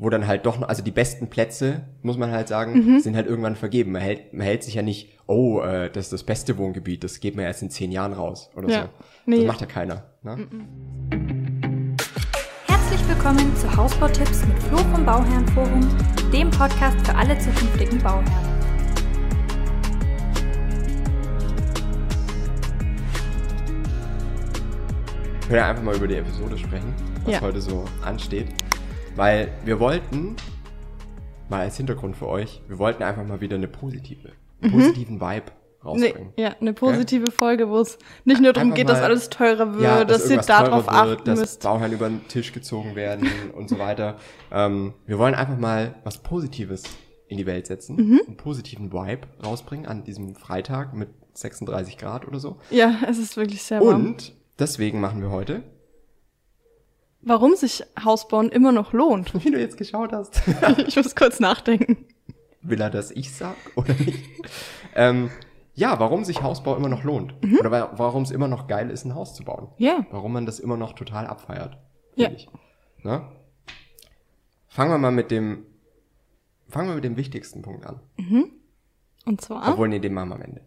wo dann halt doch, noch, also die besten Plätze, muss man halt sagen, sind halt irgendwann vergeben. Man hält, man hält sich ja nicht, oh, äh, das ist das beste Wohngebiet, das geht mir erst in zehn Jahren raus oder Ja. so. Nee. Das macht ja keiner. Ne? Herzlich willkommen zu Hausbautipps mit Flo vom Bauherrenforum, dem Podcast für alle zukünftigen Bauherren. Wir können ja einfach mal über die Episode sprechen, was Ja. heute so ansteht. Weil wir wollten, mal als Hintergrund für euch, wir wollten einfach mal wieder eine positive, einen positiven Vibe Mhm. Nee, rausbringen. ja, eine positive Folge, wo es nicht nur darum geht, dass alles teurer wird, Ja, dass ihr irgendwas darauf achten dass müsst. Bauherren über den Tisch gezogen werden und so weiter. Ähm, wir wollen einfach mal was Positives in die Welt setzen, Mhm. einen positiven Vibe rausbringen an diesem Freitag mit 36 Grad oder so. Ja, es ist wirklich sehr warm. Und deswegen machen wir heute, Warum sich Hausbauen immer noch lohnt. wie du jetzt geschaut hast, ich muss kurz nachdenken. will er, dass ich sag oder nicht? ähm, ja, warum sich Hausbau immer noch lohnt. Oder wa- warum es immer noch geil ist, ein Haus zu bauen. Mhm. Ja. Warum man das immer noch total abfeiert. Ja. Ich. Ne? Fangen wir mal mit dem, fangen wir mit dem wichtigsten Punkt an. Und zwar, Obwohl, nee, den machen wir am Ende.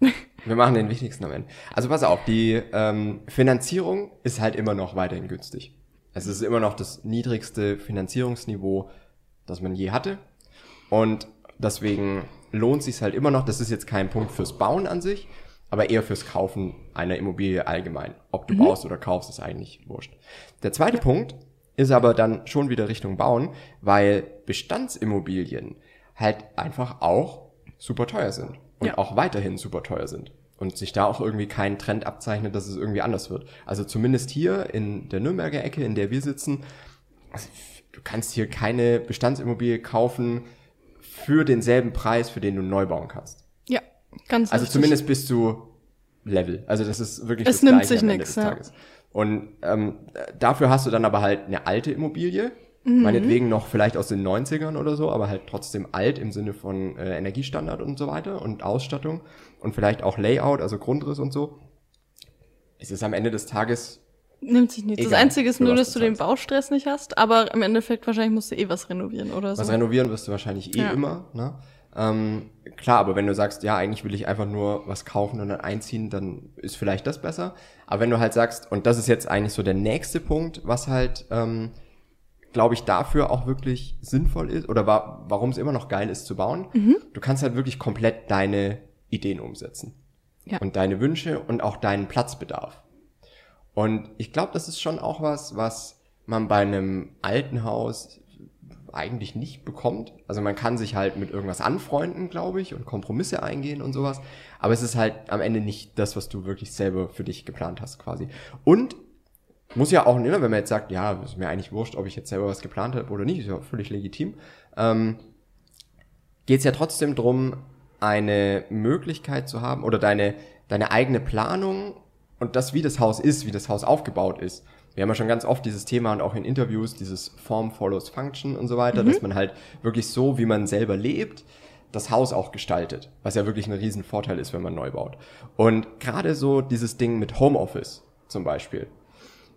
Wir machen den wichtigsten am Ende. Also pass auf, die ähm, Finanzierung ist halt immer noch weiterhin günstig. Es ist immer noch das niedrigste Finanzierungsniveau, das man je hatte. Und deswegen lohnt sich halt immer noch. Das ist jetzt kein Punkt fürs Bauen an sich, aber eher fürs Kaufen einer Immobilie allgemein. Ob du baust oder kaufst, ist eigentlich wurscht. Der zweite Punkt ist aber dann schon wieder Richtung Bauen, weil Bestandsimmobilien halt einfach auch super teuer sind und Ja. auch weiterhin super teuer sind. Und sich da auch irgendwie kein Trend abzeichnet, dass es irgendwie anders wird. Also zumindest hier in der Nürnberger Ecke, in der wir sitzen, also du kannst hier keine Bestandsimmobilie kaufen für denselben Preis, für den du neu bauen kannst. ja, ganz Also richtig. zumindest bist du Level. Also das ist wirklich Es das nimmt Gleiche sich des ja. Und ähm, dafür hast du dann aber halt eine alte Immobilie, Mhm. meinetwegen noch vielleicht aus den 90ern oder so, aber halt trotzdem alt im Sinne von äh, Energiestandard und so weiter und Ausstattung und vielleicht auch Layout, also Grundriss und so. Es ist am Ende des Tages Nimmt sich nichts. Das Einzige ist nur, dass du den. Baustress nicht hast, aber im Endeffekt wahrscheinlich musst du eh was renovieren oder so. Was renovieren wirst du wahrscheinlich eh Ja. immer, ne? Ähm, klar, aber wenn du sagst, ja, eigentlich will ich einfach nur was kaufen und dann einziehen, dann ist vielleicht das besser. Aber wenn du halt sagst, und das ist jetzt eigentlich so der nächste Punkt, was halt, ähm, glaube ich, dafür auch wirklich sinnvoll ist oder wa warum es immer noch geil ist zu bauen, du kannst halt wirklich komplett deine Ideen umsetzen. Ja. Und deine Wünsche und auch deinen Platzbedarf. Und ich glaube, das ist schon auch was, was man bei einem alten Haus eigentlich nicht bekommt. Also man kann sich halt mit irgendwas anfreunden, glaube ich, und Kompromisse eingehen und sowas. Aber es ist halt am Ende nicht das, was du wirklich selber für dich geplant hast, quasi. Und muss ja auch, wenn man jetzt sagt, ja, ist mir eigentlich wurscht, ob ich jetzt selber was geplant habe oder nicht, ist ja völlig legitim. Ähm, geht es ja trotzdem drum, eine Möglichkeit zu haben oder deine, deine eigene Planung und das, wie das Haus ist, wie das Haus aufgebaut ist. Wir haben ja schon ganz oft dieses Thema und auch in Interviews, dieses Form follows Function und so weiter, dass man halt wirklich so, wie man selber lebt, das Haus auch gestaltet, was ja wirklich ein riesen Vorteil ist, wenn man neu baut. Und gerade so dieses Ding mit Homeoffice zum Beispiel,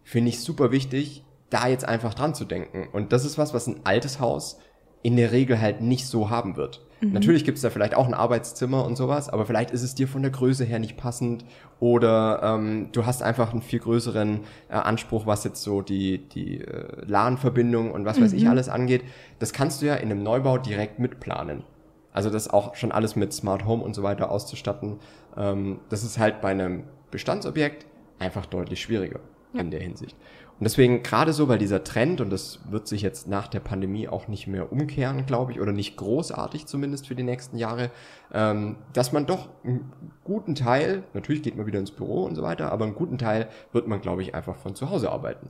finde ich super wichtig, da jetzt einfach dran zu denken. Und das ist was, was ein altes Haus in der Regel halt nicht so haben wird. Natürlich gibt es da vielleicht auch ein Arbeitszimmer und sowas, aber vielleicht ist es dir von der Größe her nicht passend oder ähm, du hast einfach einen viel größeren äh, Anspruch, was jetzt so die, die äh, LAN-Verbindung und was weiß ich alles angeht. Das kannst du ja in einem Neubau direkt mitplanen. Also das auch schon alles mit Smart Home und so weiter auszustatten. Ähm, das ist halt bei einem Bestandsobjekt einfach deutlich schwieriger in der Hinsicht. Und deswegen gerade so, weil dieser Trend, und das wird sich jetzt nach der Pandemie auch nicht mehr umkehren, glaube ich, oder nicht großartig zumindest für die nächsten Jahre, ähm, dass man doch einen guten Teil, natürlich geht man wieder ins Büro und so weiter, aber einen guten Teil wird man, glaube ich, einfach von zu Hause arbeiten.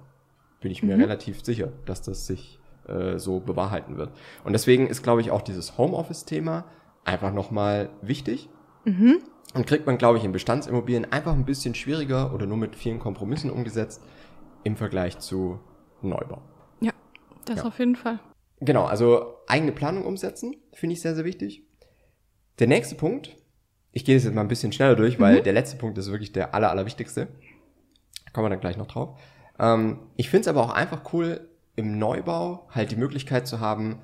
Bin ich mir relativ sicher, dass das sich äh, so bewahrheiten wird. Und deswegen ist, glaube ich, auch dieses Homeoffice-Thema einfach nochmal wichtig. Und kriegt man, glaube ich, in Bestandsimmobilien einfach ein bisschen schwieriger oder nur mit vielen Kompromissen umgesetzt im Vergleich zu Neubau. ja, das Ja. auf jeden Fall. Genau, also eigene Planung umsetzen, finde ich sehr, sehr wichtig. Der nächste Punkt, ich gehe das jetzt mal ein bisschen schneller durch, weil der letzte Punkt ist wirklich der aller, allerwichtigste. Kommen wir dann gleich noch drauf. Ähm, ich finde es aber auch einfach cool, im Neubau halt die Möglichkeit zu haben,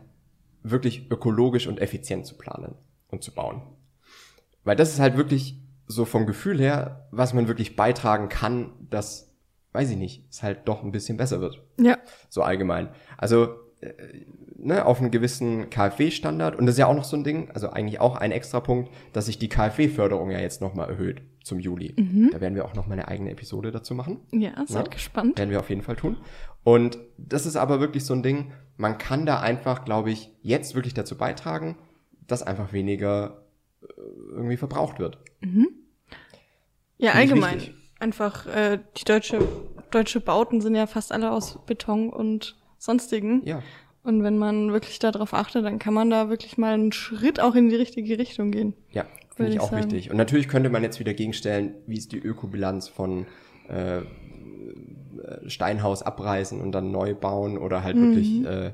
wirklich ökologisch und effizient zu planen und zu bauen. Weil das ist halt wirklich so vom Gefühl her, was man wirklich beitragen kann, dass, weiß ich nicht, es halt doch ein bisschen besser wird. Ja. So allgemein. Also, äh, ne, auf einen gewissen KfW-Standard. Und das ist ja auch noch so ein Ding, also eigentlich auch ein extra Punkt, dass sich die KfW-Förderung ja jetzt nochmal erhöht zum Juli. Da werden wir auch noch mal eine eigene Episode dazu machen. Ja, seid Ja. gespannt. Werden wir auf jeden Fall tun. Und das ist aber wirklich so ein Ding, man kann da einfach, glaube ich, jetzt wirklich dazu beitragen, dass einfach weniger irgendwie verbraucht wird. Ja, Finde ich allgemein. wichtig. Einfach, äh, die deutsche, deutsche Bauten sind ja fast alle aus Beton und sonstigen. Ja, Und wenn man wirklich darauf achtet, dann kann man da wirklich mal einen Schritt auch in die richtige Richtung gehen. ja, finde ich ich auch sagen. wichtig. Und natürlich könnte man jetzt wieder gegenstellen, wie ist die Ökobilanz von äh, äh, Steinhaus abreißen und dann neu bauen oder halt wirklich, äh,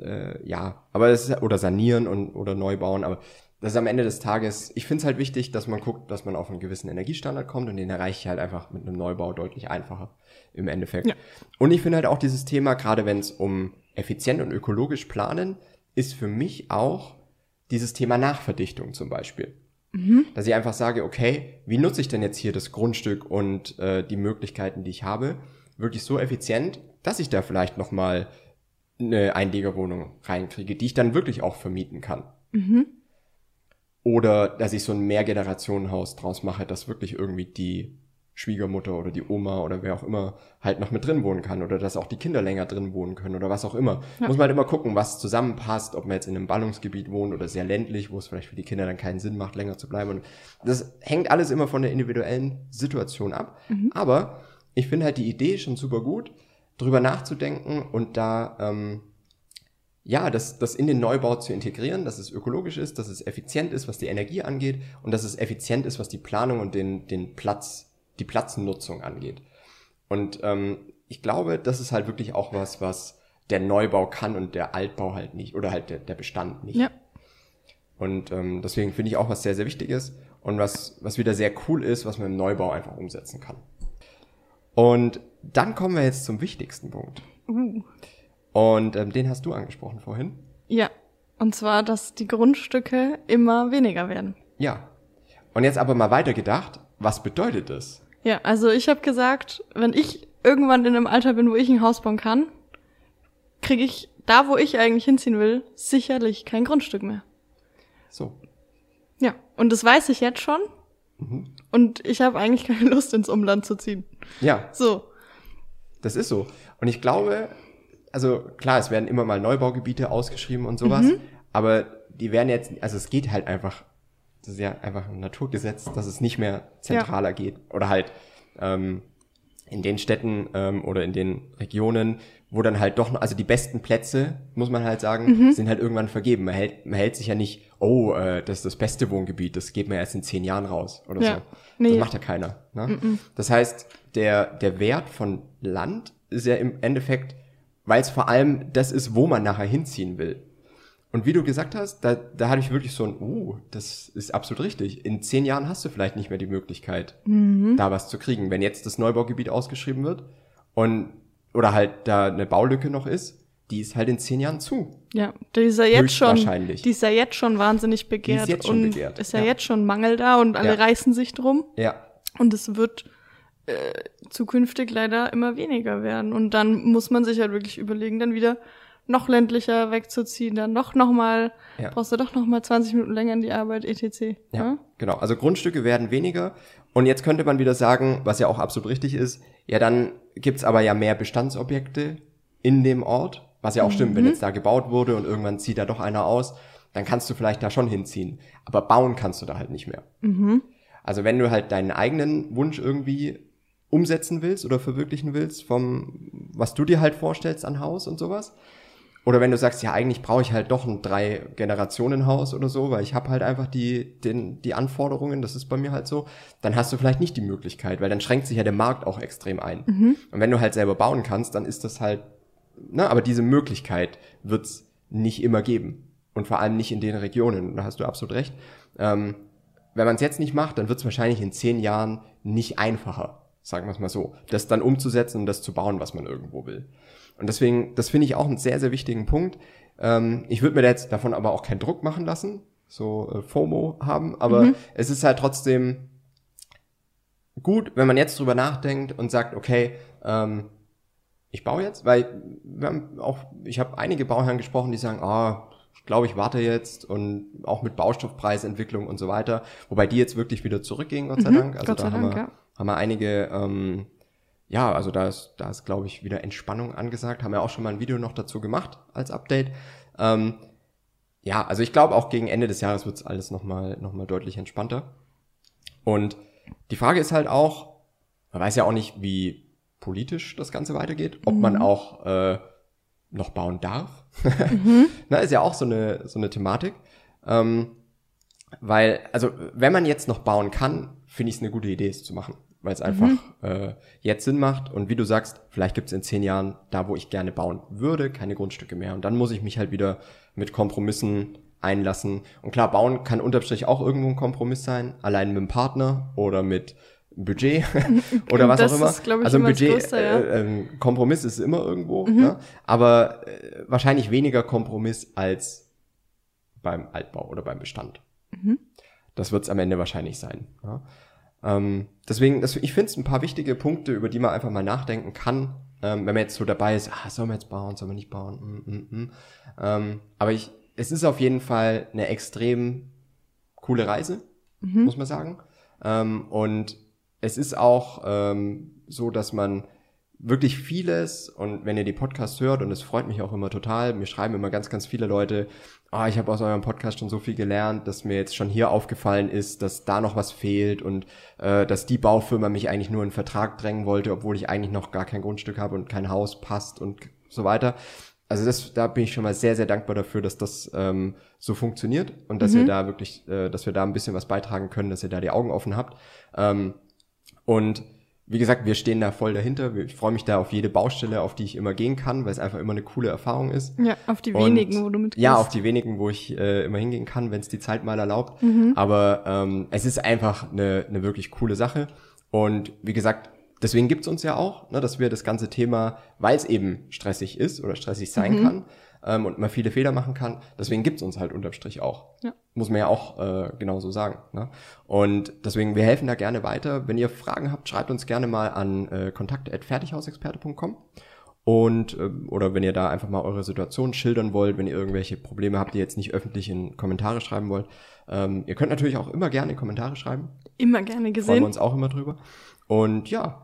äh, ja, aber es ist, oder sanieren und oder neu bauen, aber das ist am Ende des Tages, ich finde es halt wichtig, dass man guckt, dass man auf einen gewissen Energiestandard kommt und den erreiche ich halt einfach mit einem Neubau deutlich einfacher im Endeffekt. Ja. Und ich finde halt auch dieses Thema, gerade wenn es um effizient und ökologisch planen, ist für mich auch dieses Thema Nachverdichtung zum Beispiel. Dass ich einfach sage, okay, wie nutze ich denn jetzt hier das Grundstück und äh, die Möglichkeiten, die ich habe, wirklich so effizient, dass ich da vielleicht nochmal eine Einliegerwohnung reinkriege, die ich dann wirklich auch vermieten kann. Oder dass ich so ein Mehrgenerationenhaus draus mache, dass wirklich irgendwie die Schwiegermutter oder die Oma oder wer auch immer halt noch mit drin wohnen kann oder dass auch die Kinder länger drin wohnen können oder was auch immer. Ja. Muss man halt immer gucken, was zusammenpasst, ob man jetzt in einem Ballungsgebiet wohnt oder sehr ländlich, wo es vielleicht für die Kinder dann keinen Sinn macht, länger zu bleiben. Und das hängt alles immer von der individuellen Situation ab. Aber ich finde halt die Idee schon super gut, drüber nachzudenken und da ähm, ja, das, das in den Neubau zu integrieren, dass es ökologisch ist, dass es effizient ist, was die Energie angeht und dass es effizient ist, was die Planung und den, den Platz, die Platznutzung angeht. Und ähm, ich glaube, das ist halt wirklich auch was, was der Neubau kann und der Altbau halt nicht oder halt der, der Bestand nicht. Ja. Und ähm, deswegen finde ich auch was sehr, sehr Wichtiges und was, was wieder sehr cool ist, was man im Neubau einfach umsetzen kann. Und dann kommen wir jetzt zum wichtigsten Punkt. Uh. Und ähm, den hast du angesprochen vorhin. Ja. Und zwar, dass die Grundstücke immer weniger werden. Ja. Und jetzt aber mal weitergedacht, was bedeutet das? Ja, also ich habe gesagt, wenn ich irgendwann in einem Alter bin, wo ich ein Haus bauen kann, kriege ich da, wo ich eigentlich hinziehen will, sicherlich kein Grundstück mehr. So. Ja, und das weiß ich jetzt schon. Mhm. Und ich habe eigentlich keine Lust, ins Umland zu ziehen. Ja, So. das ist so. Und ich glaube, also klar, es werden immer mal Neubaugebiete ausgeschrieben und sowas, aber die werden jetzt, also es geht halt einfach, das ist ja einfach ein Naturgesetz, dass es nicht mehr zentraler geht. Oder halt ähm, in den Städten ähm, oder in den Regionen, wo dann halt doch, noch- also die besten Plätze, muss man halt sagen, sind halt irgendwann vergeben. Man hält, man hält sich ja nicht, oh, äh, das ist das beste Wohngebiet, das geht mir erst in zehn Jahren raus oder Ja. so. Nee. Das macht ja keiner. Ne? Das heißt, der, der Wert von Land ist ja im Endeffekt, weil es vor allem das ist, wo man nachher hinziehen will. Und wie du gesagt hast, da, da hatte ich wirklich so ein, uh, das ist absolut richtig. In zehn Jahren hast du vielleicht nicht mehr die Möglichkeit, da was zu kriegen. Wenn jetzt das Neubaugebiet ausgeschrieben wird und oder halt da eine Baulücke noch ist, die ist halt in zehn Jahren zu. Ja, die ist ja jetzt schon, die ist ja jetzt schon wahnsinnig begehrt jetzt schon und begehrt, ist ja, ja. jetzt schon Mangel da und alle Ja. reißen sich drum Ja, und es wird äh, zukünftig leider immer weniger werden und dann muss man sich halt wirklich überlegen, dann wieder noch ländlicher wegzuziehen, dann noch noch mal Ja. brauchst du doch noch mal 20 Minuten länger in die Arbeit etc. Ja, genau. Also Grundstücke werden weniger. Und jetzt könnte man wieder sagen, was ja auch absolut richtig ist, ja, dann gibt's aber ja mehr Bestandsobjekte in dem Ort, was ja auch stimmt, wenn jetzt da gebaut wurde und irgendwann zieht da doch einer aus, dann kannst du vielleicht da schon hinziehen. Aber bauen kannst du da halt nicht mehr. Also wenn du halt deinen eigenen Wunsch irgendwie umsetzen willst oder verwirklichen willst, vom, was du dir halt vorstellst an Haus und sowas, oder wenn du sagst, ja, eigentlich brauche ich halt doch ein Drei-Generationen-Haus oder so, weil ich habe halt einfach die, den, die Anforderungen, das ist bei mir halt so, dann hast du vielleicht nicht die Möglichkeit, weil dann schränkt sich ja der Markt auch extrem ein. Und wenn du halt selber bauen kannst, dann ist das halt, ne, aber diese Möglichkeit wird's nicht immer geben. Und vor allem nicht in den Regionen. Da hast du absolut recht. Ähm, wenn man es jetzt nicht macht, dann wird's wahrscheinlich in zehn Jahren nicht einfacher, sagen wir es mal so, das dann umzusetzen und das zu bauen, was man irgendwo will. Und deswegen, das finde ich auch einen sehr, sehr wichtigen Punkt. Ähm, ich würde mir jetzt davon aber auch keinen Druck machen lassen, so äh, FOMO haben, aber mhm. es ist halt trotzdem gut, wenn man jetzt drüber nachdenkt und sagt, okay, ähm, ich baue jetzt, weil wir haben auch, ich habe einige Bauherren gesprochen, die sagen, ah, ich glaube, ich warte jetzt und auch mit Baustoffpreisentwicklung und so weiter, wobei die jetzt wirklich wieder zurückgehen, Gott sei mhm, Dank. Also Gott da haben, Dank, wir, ja. Haben wir einige, ähm, ja, also da ist, da ist, glaube ich, wieder Entspannung angesagt. Haben wir auch schon mal ein Video noch dazu gemacht als Update. Ähm, ja, also ich glaube auch gegen Ende des Jahres wird es alles nochmal noch mal deutlich entspannter. Und die Frage ist halt auch, man weiß ja auch nicht, wie politisch das Ganze weitergeht, ob mhm. man auch äh, noch bauen darf. mhm. Na, ist ja auch so eine, so eine Thematik. Ähm, weil, also, wenn man jetzt noch bauen kann, finde ich es eine gute Idee, es zu machen. Weil es einfach mhm. äh, jetzt Sinn macht. Und wie du sagst, vielleicht gibt es in zehn Jahren da, wo ich gerne bauen würde, keine Grundstücke mehr. Und dann muss ich mich halt wieder mit Kompromissen einlassen. Und klar, bauen kann unterm Strich auch irgendwo ein Kompromiss sein, allein mit dem Partner oder mit Budget oder was das auch immer. Ist, ich, also ein Budget, größte, ja. äh, äh, Kompromiss ist immer irgendwo, mhm. ne? aber äh, wahrscheinlich weniger Kompromiss als beim Altbau oder beim Bestand. Mhm. Das wird es am Ende wahrscheinlich sein. Ja? Ähm, deswegen, das, ich finde es ein paar wichtige Punkte, über die man einfach mal nachdenken kann, ähm, wenn man jetzt so dabei ist, ah, soll man jetzt bauen, soll man nicht bauen. Mm, mm, mm. Ähm, aber ich, es ist auf jeden Fall eine extrem coole Reise, mhm. muss man sagen. Ähm, und es ist auch ähm, so, dass man wirklich vieles und wenn ihr die Podcasts hört und es freut mich auch immer total, mir schreiben immer ganz, ganz viele Leute, ah, ich habe aus eurem Podcast schon so viel gelernt, dass mir jetzt schon hier aufgefallen ist, dass da noch was fehlt und äh, dass die Baufirma mich eigentlich nur in Vertrag drängen wollte, obwohl ich eigentlich noch gar kein Grundstück habe und kein Haus passt und so weiter. Also das, da bin ich schon mal sehr, sehr dankbar dafür, dass das ähm, so funktioniert und dass mhm. ihr da wirklich, äh, dass wir da ein bisschen was beitragen können, dass ihr da die Augen offen habt. Ähm, und wie gesagt, wir stehen da voll dahinter. Ich freue mich da auf jede Baustelle, auf die ich immer gehen kann, weil es einfach immer eine coole Erfahrung ist. Ja, auf die und wenigen, wo du mitgehst. Ja, auf die wenigen, wo ich äh, immer hingehen kann, wenn es die Zeit mal erlaubt. Mhm. Aber ähm, es ist einfach eine, eine wirklich coole Sache. Und wie gesagt, deswegen gibt's uns ja auch, ne, dass wir das ganze Thema, weil es eben stressig ist oder stressig sein mhm. kann, ähm, und man viele Fehler machen kann. Deswegen gibt's uns halt unterm Strich auch. Ja. Muss man ja auch äh, genauso sagen. Ne? Und deswegen, wir helfen da gerne weiter. Wenn ihr Fragen habt, schreibt uns gerne mal an äh, kontakt.fertighausexperte.com. Und äh, oder wenn ihr da einfach mal eure Situation schildern wollt, wenn ihr irgendwelche Probleme habt, die jetzt nicht öffentlich in Kommentare schreiben wollt. Ähm, ihr könnt natürlich auch immer gerne Kommentare schreiben. Immer gerne gesehen. Freuen wir uns auch immer drüber. Und ja,